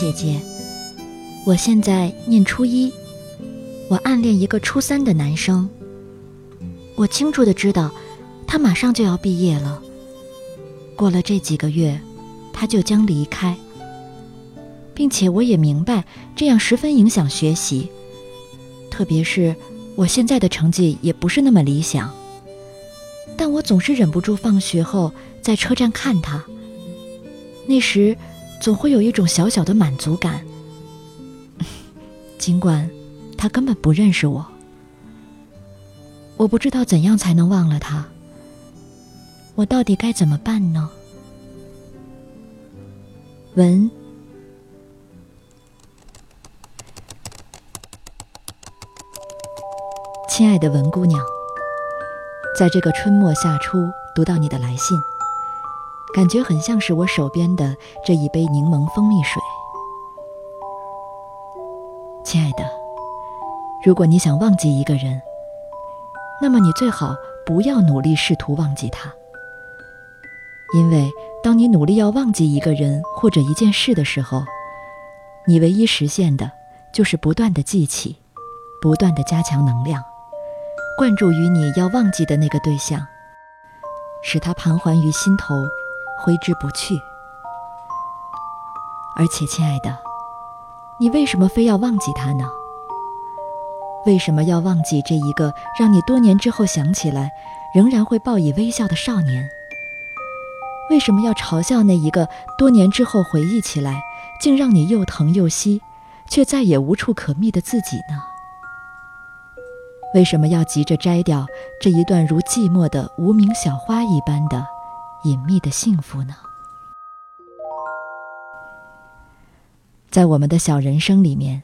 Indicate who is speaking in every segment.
Speaker 1: 姐姐，我现在念初一，我暗恋一个初三的男生。我清楚的知道，他马上就要毕业了。过了这几个月，他就将离开，并且我也明白这样十分影响学习，特别是我现在的成绩也不是那么理想。但我总是忍不住放学后在车站看他，那时。总会有一种小小的满足感，尽管他根本不认识我。我不知道怎样才能忘了他。我到底该怎么办呢？文，亲爱的文姑娘，在这个春末夏初读到你的来信。感觉很像是我手边的这一杯柠檬蜂蜜水，亲爱的。如果你想忘记一个人，那么你最好不要努力试图忘记他，因为当你努力要忘记一个人或者一件事的时候，你唯一实现的就是不断的记起，不断的加强能量，灌注于你要忘记的那个对象，使他盘桓于心头。挥之不去。而且，亲爱的，你为什么非要忘记他呢？为什么要忘记这一个让你多年之后想起来仍然会报以微笑的少年？为什么要嘲笑那一个多年之后回忆起来竟让你又疼又惜，却再也无处可觅的自己呢？为什么要急着摘掉这一段如寂寞的无名小花一般的？隐秘的幸福呢？在我们的小人生里面，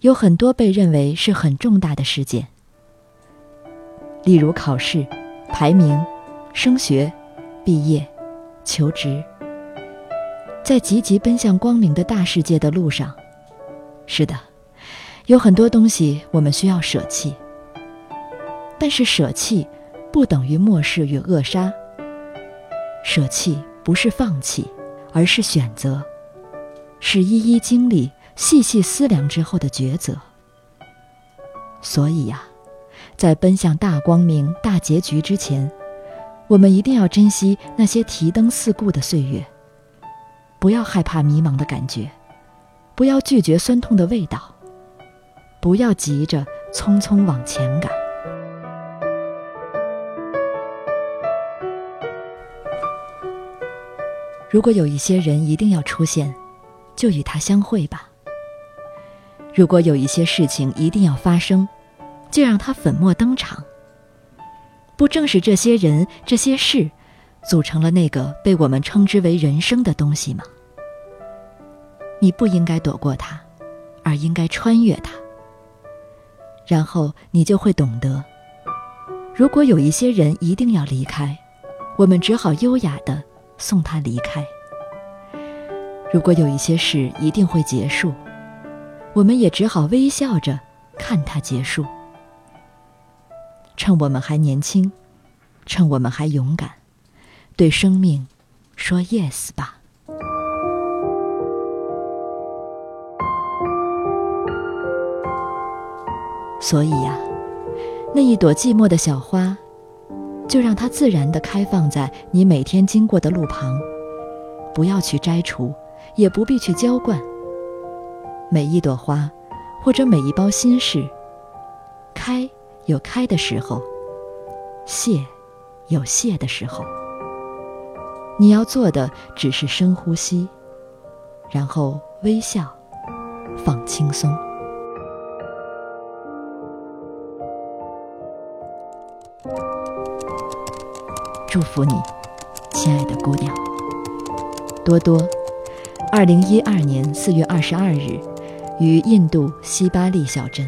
Speaker 1: 有很多被认为是很重大的事件，例如考试、排名、升学、毕业、求职。在积极奔向光明的大世界的路上，是的，有很多东西我们需要舍弃。但是舍弃，不等于漠视与扼杀。舍弃不是放弃，而是选择，是一一经历、细细思量之后的抉择。所以呀，在奔向大光明、大结局之前，我们一定要珍惜那些提灯四顾的岁月，不要害怕迷茫的感觉，不要拒绝酸痛的味道，不要急着匆匆往前赶。如果有一些人一定要出现，就与他相会吧。如果有一些事情一定要发生，就让他粉墨登场。不正是这些人、这些事，组成了那个被我们称之为人生的东西吗？你不应该躲过它，而应该穿越它。然后你就会懂得，如果有一些人一定要离开，我们只好优雅的。送他离开。如果有一些事一定会结束，我们也只好微笑着看它结束。趁我们还年轻，趁我们还勇敢，对生命说 yes 吧。所以呀，那一朵寂寞的小花。就让它自然地开放在你每天经过的路旁，不要去摘除，也不必去浇灌。每一朵花，或者每一包心事，开有开的时候，谢有谢的时候。你要做的只是深呼吸，然后微笑，放轻松。祝福你，亲爱的姑娘。多多，二零一二年四月二十二日，于印度西巴利小镇。